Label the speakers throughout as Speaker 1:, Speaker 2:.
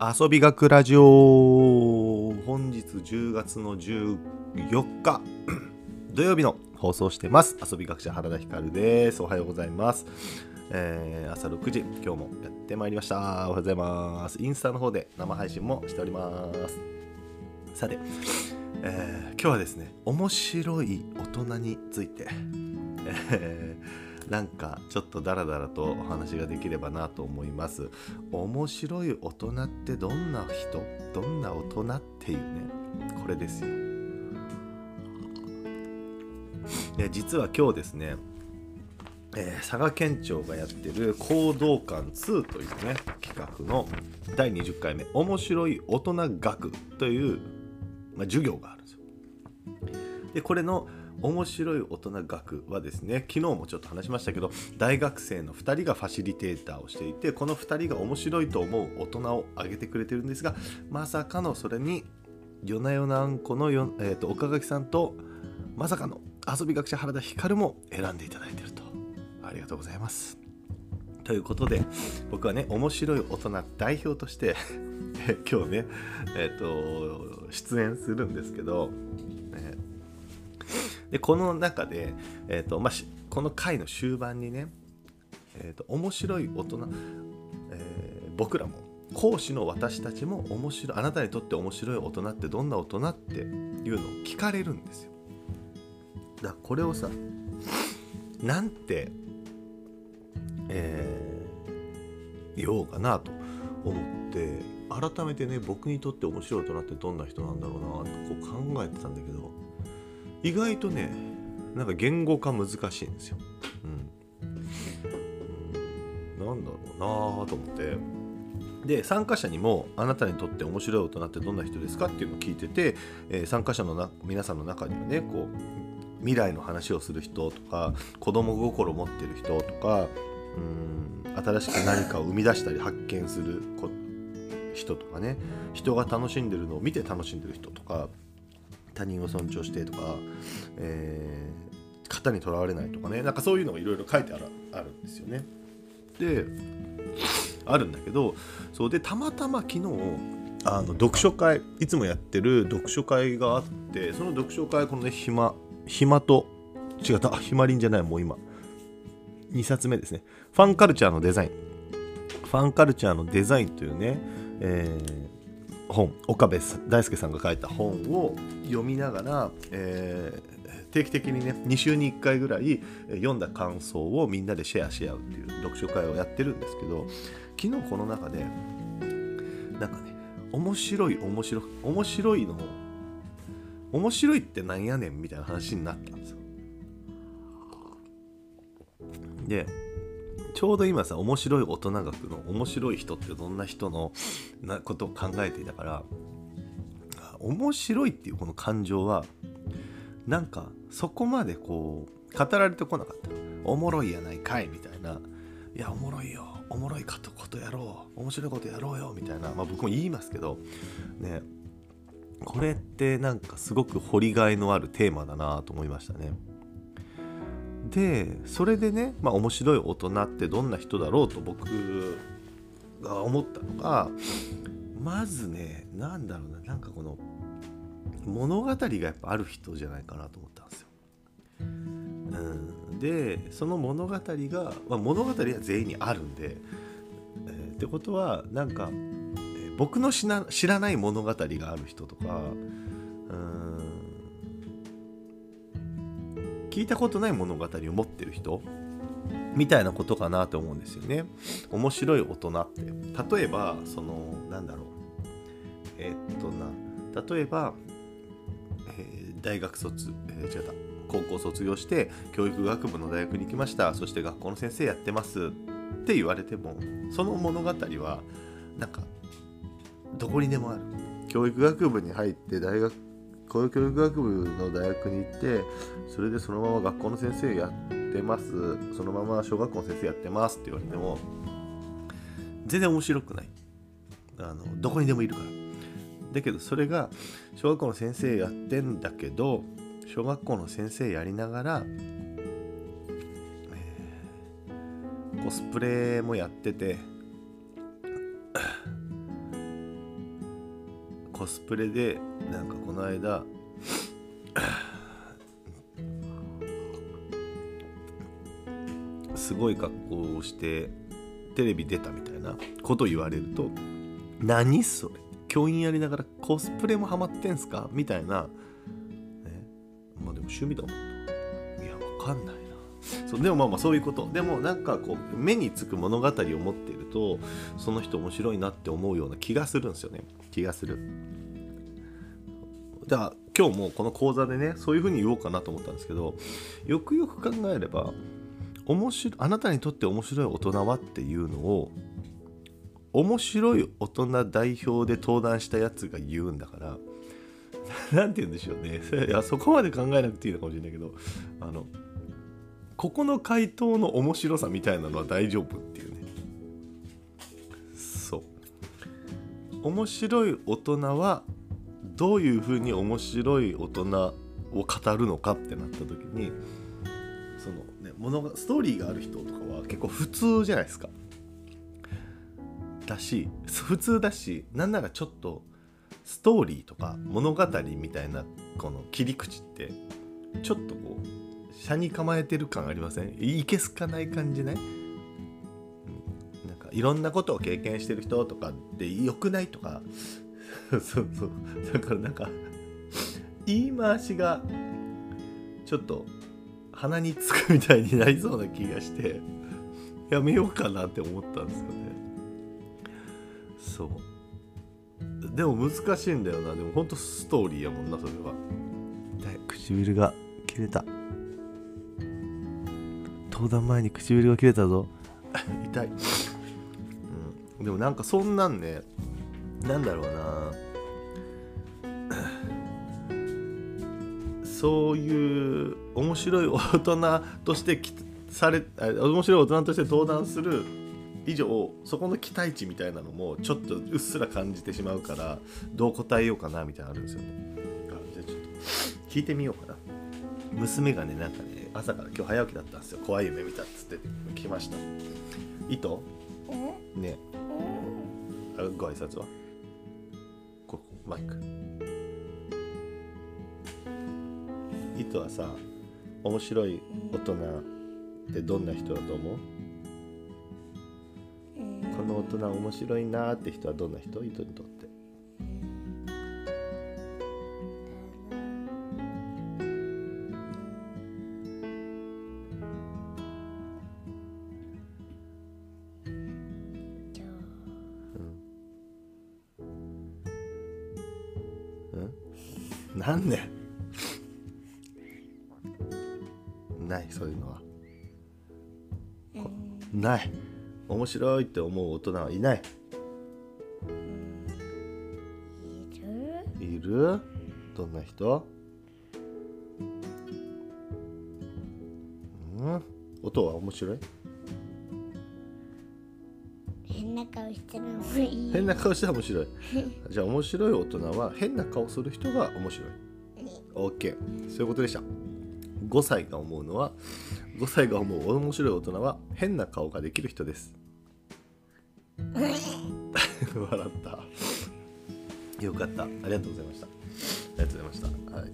Speaker 1: 遊び学ラジオ。本日10月の14日。土曜日の放送してます。遊び学者原田光です。おはようございます、えー朝6時。今日もやってまいりました。おはようございます。インスタの方で生配信もしております。さて、えー今日はですね面白い大人について、えーなんかちょっとダラダラとお話ができればなと思います。面白い大人ってどんな人？どんな大人っていうね。これですよ。で実は今日ですね、えー佐賀県庁がやってる行動館2というね企画の第20回目面白い大人学という、まあ、授業があるんですよ。でこれの面白い大人学はですね昨日もちょっと話しましたけど大学生の2人がファシリテーターをしていてこの2人が面白いと思う大人を挙げてくれてるんですがまさかのそれに夜な夜なあんこのよ、えー、と岡垣さんとまさかの遊び学者原田光も選んでいただいてると。ありがとうございます。ということで僕はね面白い大人代表として 今日ねえっ、と出演するんですけど、でこの中で、えーとまあ、しこの回の終盤にね、えー、と面白い大人、えー僕らも講師の私たちも面白いあなたにとって面白い大人ってどんな大人っていうのを聞かれるんですよ。だからこれをさなんて、えー言おうかなと思って改めてね僕にとって面白い大人ってどんな人なんだろうなとこう考えてたんだけど意外とねなんか言語化難しいんですよ。うん、なんだろうなと思って。で参加者にもあなたにとって面白い大人ってどんな人ですかっていうのを聞いてて、えー参加者のな皆さんの中にはねこう未来の話をする人とか子供心持ってる人とかうん新しく何かを生み出したり発見する人とかね人が楽しんでるのを見て楽しんでる人とか他人を尊重してとか、えー型にとらわれないとかね。なんかそういうのがいろいろ書いてあるあるんですよね。であるんだけどそうでたまたま昨日あの読書会いつもやってる読書会があってその読書会このね暇暇と違ったあひまりんじゃないもう今。2冊目ですね。ファンカルチャーのデザイン。ファンカルチャーのデザインというね、えー本岡部大輔さんが書いた本を読みながら、えー定期的にね2週に1回ぐらい読んだ感想をみんなでシェアし合うっていう読書会をやってるんですけど昨日この中でなんかね面白い面白い面白いの面白いってなんやねんみたいな話になったんですよ。でちょうど今さ面白い大人学の面白い人ってどんな人のなことを考えていたからあ面白いっていうこの感情はなんかそこまでこう語られてこなかった。おもろいやないかいみたいな。いやおもろいよ。おもろいかとことやろう。面白いことやろうよ。みたいな、まあ、僕も言いますけどねこれってなんかすごく掘りがいのあるテーマだなと思いましたね。でそれでね、まあ、面白い大人ってどんな人だろうと僕が思ったのがまずねなんだろうななんかこの物語がやっぱある人じゃないかなと思ったんですよ。うん、でその物語が、まあ、物語は全員にあるんで、えーってことはなんか、えー僕の知な知らない物語がある人とか聞いたことない物語を持ってる人？みたいなことかなと思うんですよね。面白い大人って。例えばそのなんだろう。えーっとな。例えば、えー大学卒、えー違った。高校卒業して教育学部の大学に行きました。そして学校の先生やってます。って言われてもその物語はなんかどこにでもある。教育学部に入って大学教育学部の大学に行ってそれでそのまま学校の先生やってます。そのまま小学校の先生やってますって言われても全然面白くない。あのどこにでもいるから。だけどそれが小学校の先生やってんだけど小学校の先生やりながら、えーコスプレもやっててコスプレでなんかこの間すごい格好をしてテレビ出たみたいなこと言われると何それ？教員やりながらコスプレもハマってんすか？みたいな、ね、まあでも趣味だもんいやわかんないな。そうでもまあまあそういうこと。でもなんかこう目につく物語を持ってとその人面白いなって思うような気がするんですよね。気がする。じゃあ今日もこの講座でねそういうふうに言おうかなと思ったんですけどよくよく考えれば面白あなたにとって面白い大人はっていうのを面白い大人代表で登壇したやつが言うんだから 何て言うんでしょうね。いやそこまで考えなくていいのかもしれないけどあのここの回答の面白さみたいなのは大丈夫っていう面白い大人はどういうふうに面白い大人を語るのかってなった時にそのね物がストーリーがある人とかは結構普通じゃないですか。だし普通だしなんならちょっとストーリーとか物語みたいなこの切り口ってちょっとこう車に構えてる感ありません？いけすかない感じない、うん、なんかいろんなことを経験してる人とかでよくないとか そうそう。だからなんか言い回しがちょっと鼻につくみたいになりそうな気がしてやめようかなって思ったんですよね。そう。でも難しいんだよな。でもほんとストーリーやもんなそれは。痛い。唇が切れた。登壇前に唇が切れたぞ。痛い、うん、でもなんかそんなんねなんだろうな。そういう面白い大人としてされ面白い大人として登壇する以上そこの期待値みたいなのもちょっとうっすら感じてしまうからどう答えようかなみたいなのあるんですよね。じゃあちょっと聞いてみようかな。娘がねなんかね朝から今日早起きだったんですよ。怖い夢見たっつって来ました。糸ねご挨拶は？ここマイク。糸はさ面白い大人ってどんな人だと思う？この大人面白いなって人はどんな人？糸にとってなんでないそういうのは。ない。面白いって思う大人はいない。いる？どんな人？うん？音は面白い？
Speaker 2: 変な顔したらもいい
Speaker 1: 変な顔したら面白い。じゃあ面白い大人は変な顔する人が面白い。OK そういうことでした。5歳が思うのは5歳が思う面白い大人は変な顔ができる人です。笑った。よかった。ありがとうございました。ありがとうございました。はい。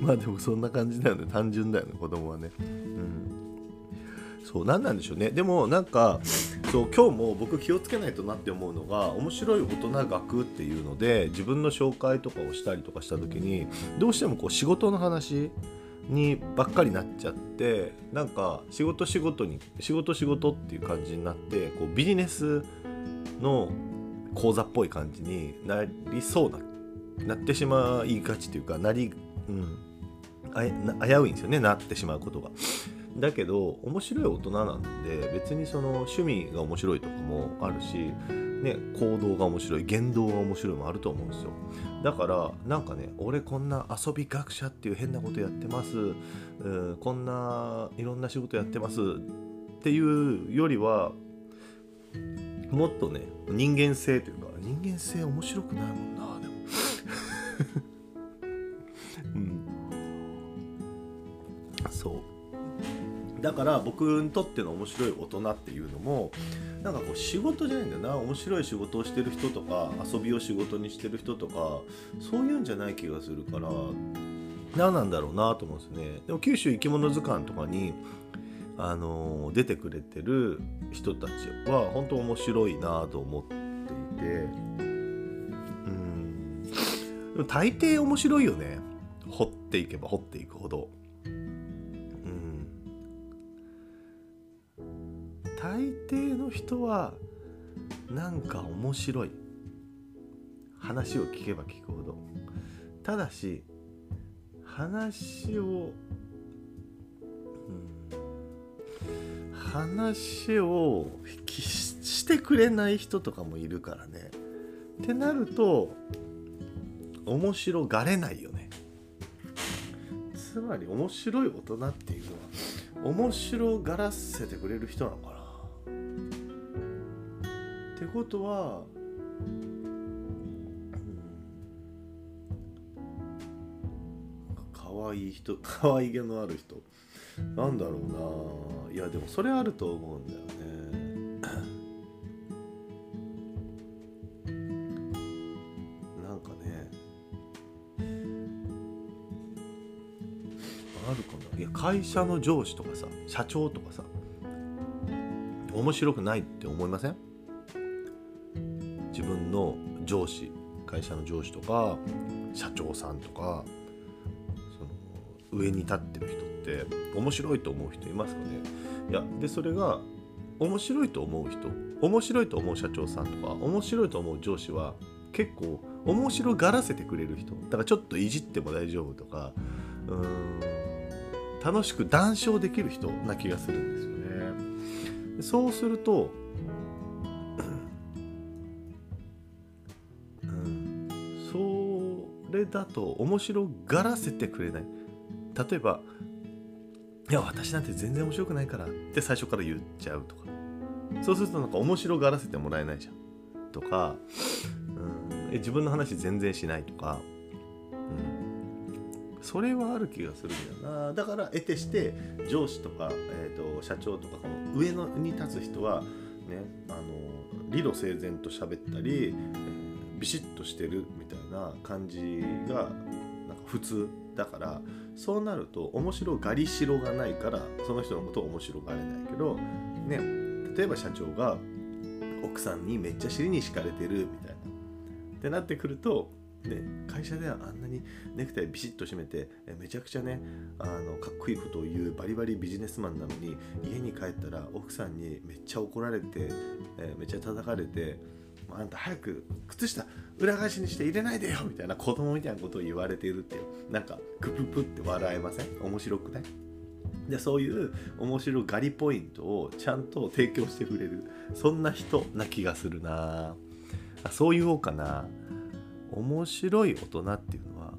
Speaker 1: まあでもそんな感じだよね。単純だよね。子供はね。うん。そう何なんでしょうね。でもなんかそう今日も僕気をつけないとなって思うのが面白い大人学っていうので自分の紹介とかをしたりとかした時にどうしてもこう仕事の話にばっかりなっちゃってなんか仕事仕事に仕事仕事っていう感じになってこうビジネスの講座っぽい感じになりそうななってしまいがちというかなり、うん、あ危ういんですよねなってしまうことが。だけど面白い大人なんで別にその趣味が面白いとかもあるし、ね、行動が面白い言動が面白いもあると思うんですよ。だからなんかね俺こんな遊び学者っていう変なことやってます。うんこんないろんな仕事やってます。っていうよりはもっとね人間性というか人間性面白くないもんなでも。うん。そう。だから僕にとっての面白い大人っていうのもなんかこう仕事じゃないんだよな。面白い仕事をしてる人とか遊びを仕事にしてる人とかそういうんじゃない気がするから何なんだろうなと思うんですね。でも九州生き物図鑑とかにあの出てくれてる人たちは本当面白いなと思っていて。うん。でも大抵面白いよね。掘っていけば掘っていくほど。人はなんか面白い話を聞けば聞くほどただし話を話をしてくれない人とかもいるからね。ってなると面白がれないよね。つまり面白い大人っていうのは面白がらせてくれる人なのかな。ことは、うん、かわいい人かわいげのある人。なんだろうな。いやでもそれあると思うんだよね。なんかね。あるかないや会社の上司とかさ社長とかさ面白くないって思いません？自分の上司会社の上司とか社長さんとかその上に立ってる人って面白いと思う人いますかね。いやでそれが面白いと思う人面白いと思う社長さんとか面白いと思う上司は結構面白がらせてくれる人。だからちょっといじっても大丈夫とかうーん楽しく談笑できる人な気がするんですよね。そうすると、れだと面白がらせてくれない。例えばいや私なんて全然面白くないからって最初から言っちゃうとか。そうするとなんか面白がらせてもらえないじゃん。とか、うん、え自分の話全然しないとか、うん、それはある気がするんだよな。だから得てして上司とか、えーと、社長とかこの上のに立つ人はねあの理路整然と喋ったり、えー、ビシッとしてるみたいな。な感じがなんか普通だからそうなると面白がりしろがないからその人のことを面白がれないけどね例えば社長が奥さんにめっちゃ尻に敷かれてるみたいな。ってなってくるとね、会社ではあんなにネクタイビシッと締めてめちゃくちゃねあのかっこいいことを言うバリバリビジネスマンなのに家に帰ったら奥さんにめっちゃ怒られて、えめっちゃ叩かれてあんた早く靴下裏返しにして入れないでよみたいな子供みたいなことを言われているっていうなんかクププって笑えません？面白くない？でそういう面白がりポイントをちゃんと提供してくれるそんな人な気がするな。あそう言おうかな。面白い大人っていうのは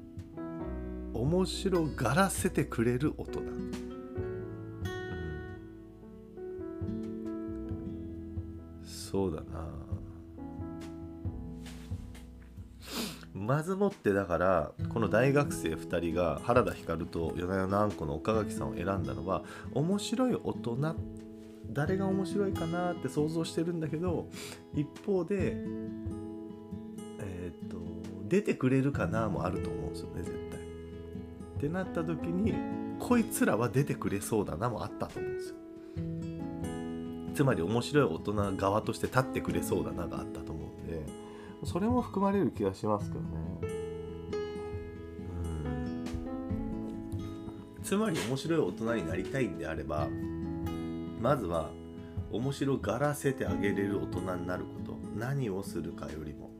Speaker 1: 面白がらせてくれる大人、うん、そうだな。まずもってだからこの大学生2人が原田光と米山あんこの岡垣さんを選んだのは面白い大人誰が面白いかなって想像してるんだけど一方でえっ、と出てくれるかなもあると思うんですよね絶対。ってなった時にこいつらは出てくれそうだなもあったと思うんですよ。つまり面白い大人側として立ってくれそうだながあったと思うんでそれも含まれる気がしますけどね。つまり面白い大人になりたいんであればまずは面白がらせてあげれる大人になること。何をするかよりも、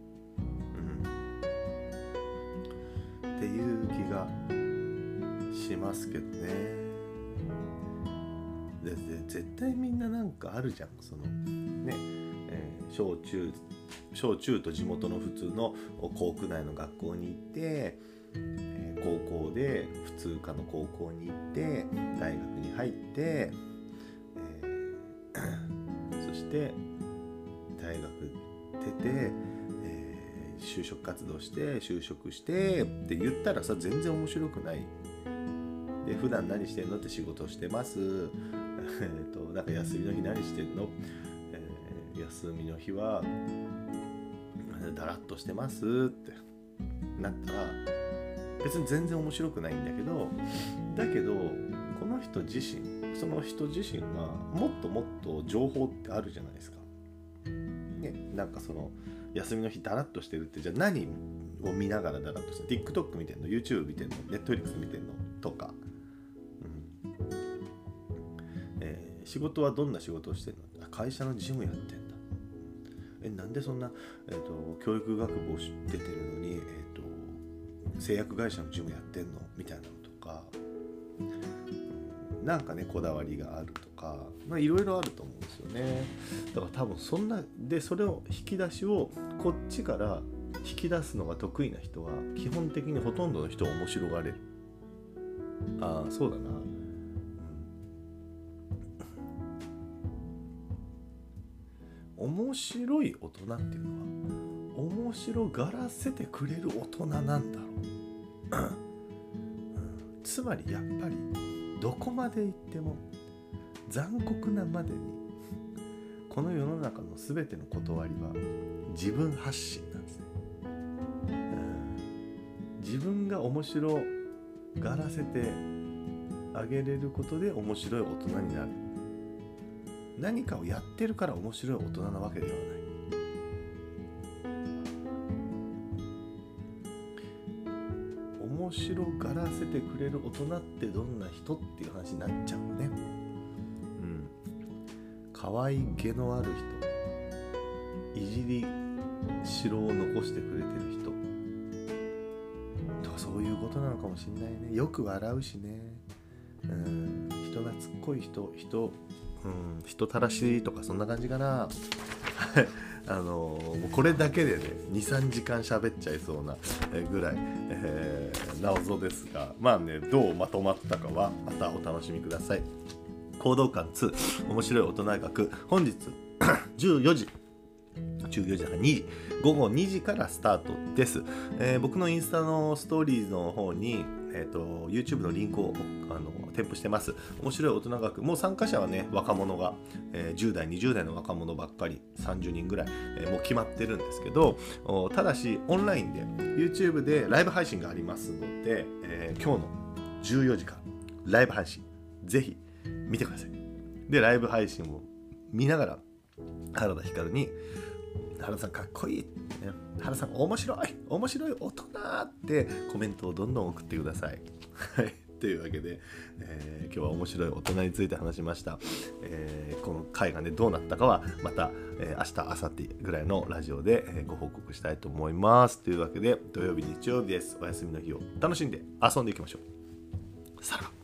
Speaker 1: うん、っていう気がしますけどね。でで絶対みんななんかあるじゃん。そのね、えー、小中小中と地元の普通の校区内の学校に行って高校で普通科の高校に行って大学に入って、えー、そして大学出て、えー、就職活動して就職してって言ったらさ全然面白くない。で普段何してんの？って仕事してます、え えーとなんか休みの日何してんの、休みの日はだらっとしてますって。なったら別に全然面白くないんだけどだけどこの人自身その人自身がもっともっと情報ってあるじゃないですか。ね、なんかその休みの日だらっとしてるってじゃあ何を見ながらだらっとして TikTok 見てんの？YouTube 見てんの？Netflix 見てんの？とか、うん。えー仕事はどんな仕事をしてんの？会社の事務やってんだえなんでそんな、えー、と教育学部を出てるのに、えー、と製薬会社の事務やってんの？みたいなのとか、うんなんかねこだわりがあるとかいろいろあると思うんですよね。だから多分そんなでそれを引き出しをこっちから引き出すのが得意な人は基本的にほとんどの人は面白がれる。ああそうだな、面白い大人っていうのは面白がらせてくれる大人なんだろう、うん。つまりやっぱりどこまで行っても残酷なまでにこの世の中の全ての断りは自分発信なんですね、うん。自分が面白がらせてあげれることで面白い大人になる。何かをやってるから面白い大人なわけではない。面白がらせてくれる大人ってどんな人っていう話になっちゃうね。うん。可愛げのある人。いじりしろを残してくれてる人。とかそういうことなのかもしれないね。よく笑うしね。うん。人懐っこい人人うん人たらしとかそんな感じかな。あのもうこれだけでね23時間喋っちゃいそうなぐらい、えー謎ですがまあねどうまとまったかはまたお楽しみください。行動感2面白い大人学。本日 14時14時半2時午後2時からスタートです、えー僕のインスタのストーリーの方に、えー、と YouTube のリンクをあの添付してます。面白い大人学もう参加者はね若者が、えー10代20代の若者ばっかり30人ぐらい、えーもう決まってるんですけどただしオンラインで YouTube でライブ配信がありますので、えー今日の14時からライブ配信ぜひ見てください。でライブ配信を見ながら原田光に「原さんかっこいい」ね「原さん面白い面白い大人」ってコメントをどんどん送ってください。はい。というわけで、えー今日は面白い大人について話しました、えーこの回がねどうなったかはまた、えー明日明後日ぐらいのラジオで、えご報告したいと思います。というわけで土曜日日曜日です。お休みの日を楽しんで遊んでいきましょう。さら。ば